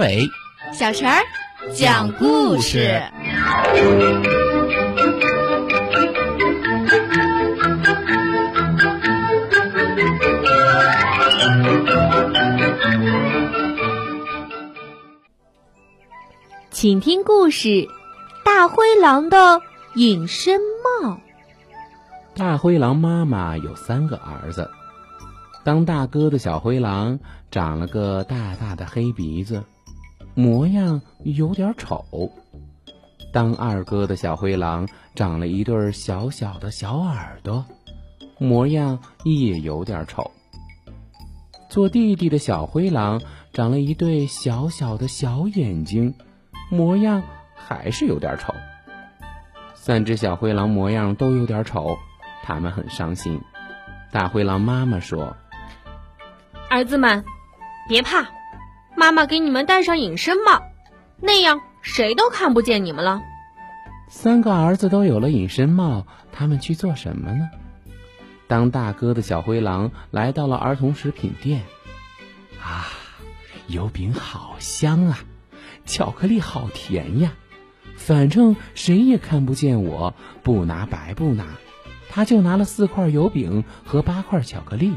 伟、小陈儿讲故事。请听故事《大灰狼的隐身帽》。大灰狼妈妈有三个儿子，当大哥的小灰狼长了个大大的黑鼻子，模样有点丑；当二哥的小灰狼长了一对小小的小耳朵，模样也有点丑；做弟弟的小灰狼长了一对小小的小眼睛，模样还是有点丑。三只小灰狼模样都有点丑。他们很伤心。大灰狼妈妈说：“儿子们，别怕，妈妈给你们戴上隐身帽，那样谁都看不见你们了。”三个儿子都有了隐身帽，他们去做什么呢？当大哥的小灰狼来到了儿童食品店，啊，油饼好香啊，巧克力好甜呀，反正谁也看不见我，不拿白不拿。他就拿了四块油饼和八块巧克力。